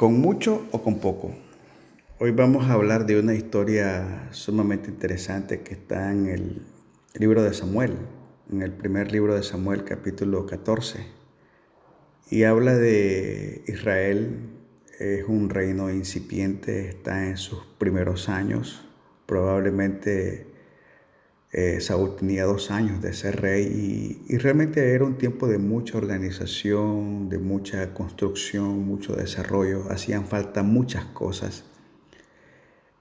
con mucho o con poco. Hoy vamos a hablar de una historia sumamente interesante que está en el libro de Samuel, en el primer libro de Samuel capítulo 14. Y habla de Israel, es un reino incipiente, está en sus primeros años, probablemente eh, Saúl tenía dos años de ser rey y, realmente era un tiempo de mucha organización, de mucha construcción, mucho desarrollo. Hacían falta muchas cosas.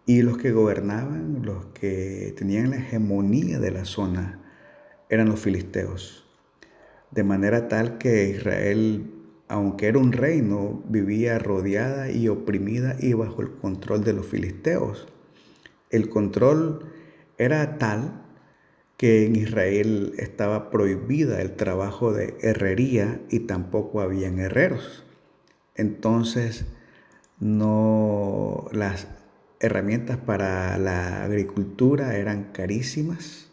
Y los que gobernaban, los que tenían la hegemonía de la zona, eran los filisteos. De manera tal que Israel, aunque era un reino, vivía rodeada y oprimida y bajo el control de los filisteos. El control era tal que en Israel estaba prohibida el trabajo de herrería y tampoco habían herreros. Entonces, no las herramientas para la agricultura eran carísimas,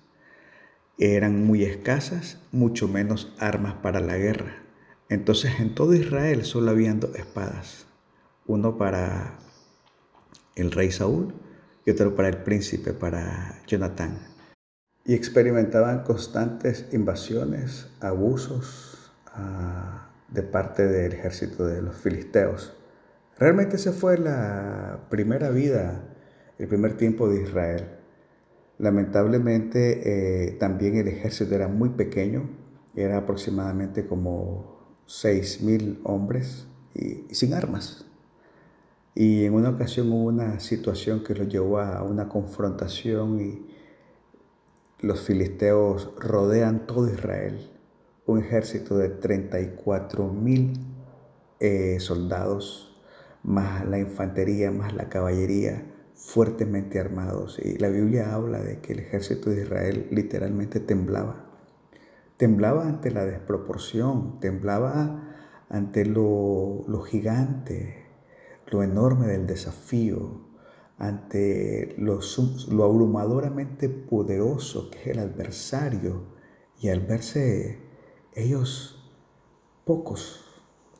eran muy escasas, mucho menos armas para la guerra. Entonces, en todo Israel solo habían dos espadas, uno para el rey Saúl y otro para el príncipe, para Jonatán y experimentaban constantes invasiones, abusos ah, de parte del ejército de los filisteos. Realmente esa fue la primera vida, el primer tiempo de Israel. Lamentablemente eh, también el ejército era muy pequeño, era aproximadamente como 6.000 hombres y, y sin armas. Y en una ocasión hubo una situación que los llevó a una confrontación y los filisteos rodean todo Israel, un ejército de 34 mil eh, soldados, más la infantería, más la caballería, fuertemente armados. Y la Biblia habla de que el ejército de Israel literalmente temblaba. Temblaba ante la desproporción, temblaba ante lo, lo gigante, lo enorme del desafío, ante lo, abrumadoramente poderoso que es el adversario y al verse ellos pocos,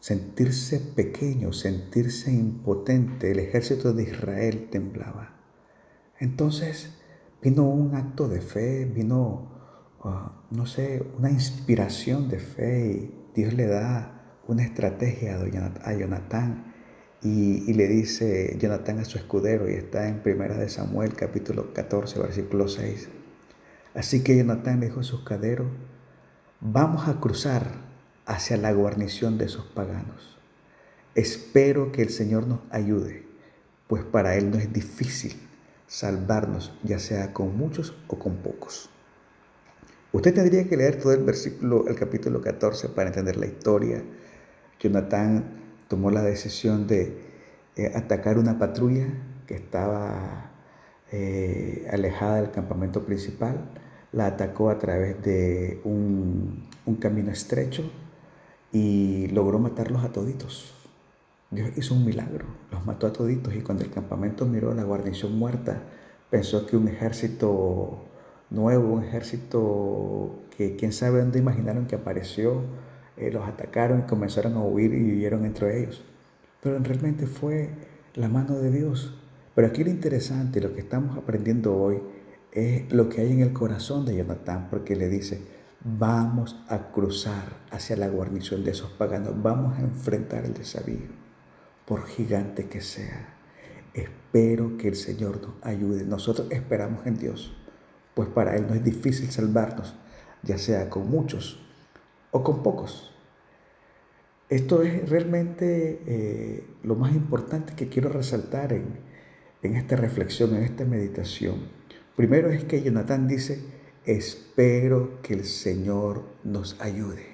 sentirse pequeños, sentirse impotente, el ejército de Israel temblaba. Entonces vino un acto de fe, vino, ah, no sé, una inspiración de fe y Dios le da una estrategia a Jonatán y, le dice Jonatán a su escudero, y está en Primera de Samuel capítulo 14, versículo 6. Así que Jonatán dijo a su escudero, vamos a cruzar hacia la guarnición de esos paganos. Espero que el Señor nos ayude, pues para Él no es difícil salvarnos, ya sea con muchos o con pocos. Usted tendría que leer todo el versículo, el capítulo 14 para entender la historia. Jonatán tomó la decisión de eh, atacar una patrulla que estaba eh, alejada del campamento principal. La atacó a través de un, camino estrecho y logró matarlos a toditos. Dios hizo un milagro, los mató a toditos y cuando el campamento miró a la guarnición muerta, pensó que un ejército nuevo, un ejército que quién sabe dónde imaginaron que apareció, eh, los atacaron y comenzaron a huir y vivieron entre ellos. Pero realmente fue la mano de Dios. Pero aquí lo interesante, lo que estamos aprendiendo hoy, es lo que hay en el corazón de Jonatán, porque le dice, vamos a cruzar hacia la guarnición de esos paganos, vamos a enfrentar el desafío, por gigante que sea. Espero que el Señor nos ayude. Nosotros esperamos en Dios, pues para Él no es difícil salvarnos, ya sea con muchos o con pocos. Esto es realmente eh, lo más importante que quiero resaltar en, en esta reflexión, en esta meditación. Primero es que Jonathan dice, espero que el Señor nos ayude.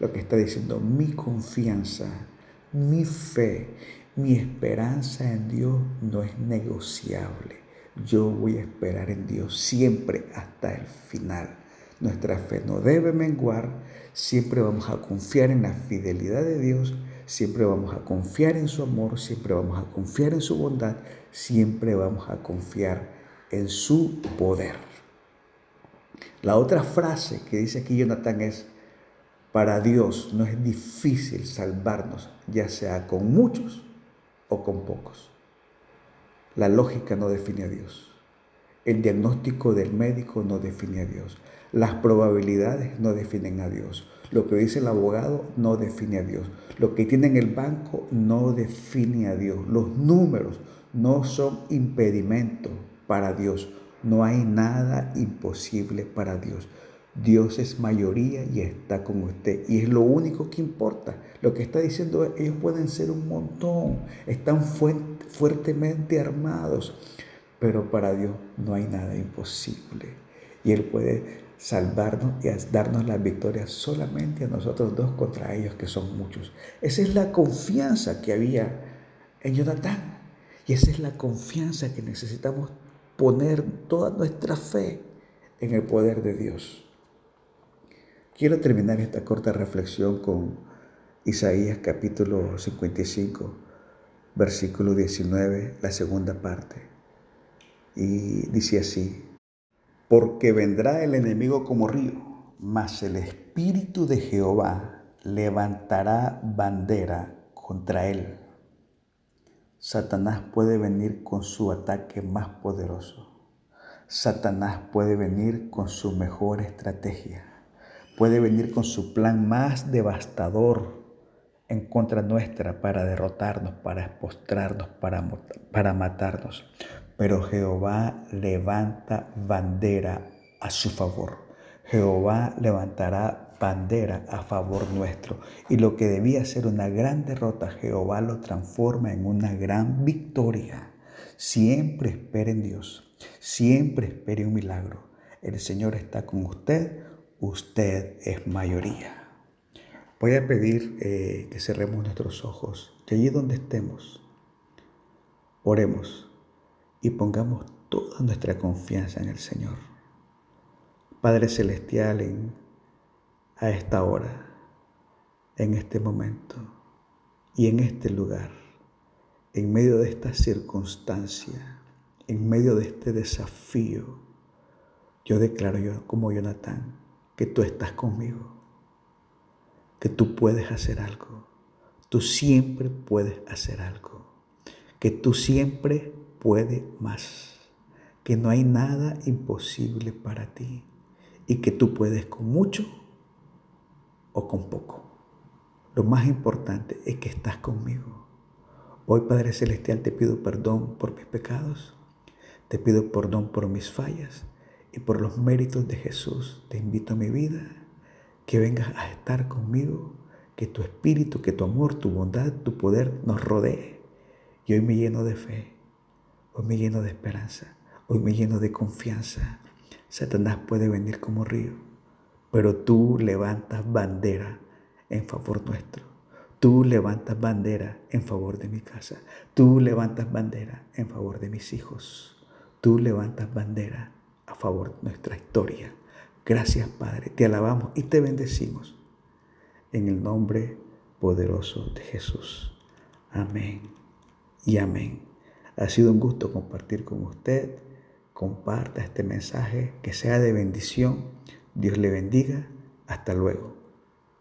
Lo que está diciendo, mi confianza, mi fe, mi esperanza en Dios no es negociable. Yo voy a esperar en Dios siempre hasta el final. Nuestra fe no debe menguar, siempre vamos a confiar en la fidelidad de Dios, siempre vamos a confiar en su amor, siempre vamos a confiar en su bondad, siempre vamos a confiar en su poder. La otra frase que dice aquí Jonathan es, para Dios no es difícil salvarnos, ya sea con muchos o con pocos. La lógica no define a Dios. El diagnóstico del médico no define a Dios. Las probabilidades no definen a Dios. Lo que dice el abogado no define a Dios. Lo que tiene en el banco no define a Dios. Los números no son impedimento para Dios. No hay nada imposible para Dios. Dios es mayoría y está con usted. Y es lo único que importa. Lo que está diciendo ellos pueden ser un montón, están fuertemente armados, pero para Dios no hay nada imposible. Y Él puede salvarnos y darnos la victoria solamente a nosotros dos contra ellos que son muchos. Esa es la confianza que había en Jonatán. Y esa es la confianza que necesitamos poner toda nuestra fe en el poder de Dios. Quiero terminar esta corta reflexión con Isaías capítulo 55, versículo 19, la segunda parte. Y dice así, porque vendrá el enemigo como río, mas el Espíritu de Jehová levantará bandera contra él. Satanás puede venir con su ataque más poderoso. Satanás puede venir con su mejor estrategia puede venir con su plan más devastador en contra nuestra para derrotarnos, para expostrarnos, para, para matarnos. Pero Jehová levanta bandera a su favor. Jehová levantará bandera a favor nuestro. Y lo que debía ser una gran derrota, Jehová lo transforma en una gran victoria. Siempre espere en Dios. Siempre espere un milagro. El Señor está con usted usted es mayoría. Voy a pedir eh, que cerremos nuestros ojos, que allí donde estemos, oremos y pongamos toda nuestra confianza en el Señor. Padre Celestial, en, a esta hora, en este momento y en este lugar, en medio de esta circunstancia, en medio de este desafío, yo declaro yo como Jonathan, que tú estás conmigo, que tú puedes hacer algo, tú siempre puedes hacer algo, que tú siempre puedes más, que no hay nada imposible para ti. Y que tú puedes con mucho o con poco. Lo más importante es que estás conmigo. Hoy Padre Celestial te pido perdón por mis pecados, te pido perdón por mis fallas. Y por los méritos de Jesús te invito a mi vida, que vengas a estar conmigo, que tu espíritu, que tu amor, tu bondad, tu poder nos rodee. Y hoy me lleno de fe, hoy me lleno de esperanza, hoy me lleno de confianza. Satanás puede venir como río, pero tú levantas bandera en favor nuestro. Tú levantas bandera en favor de mi casa. Tú levantas bandera en favor de mis hijos. Tú levantas bandera a favor de nuestra historia. Gracias Padre, te alabamos y te bendecimos en el nombre poderoso de Jesús. Amén y amén. Ha sido un gusto compartir con usted. Comparta este mensaje, que sea de bendición. Dios le bendiga. Hasta luego.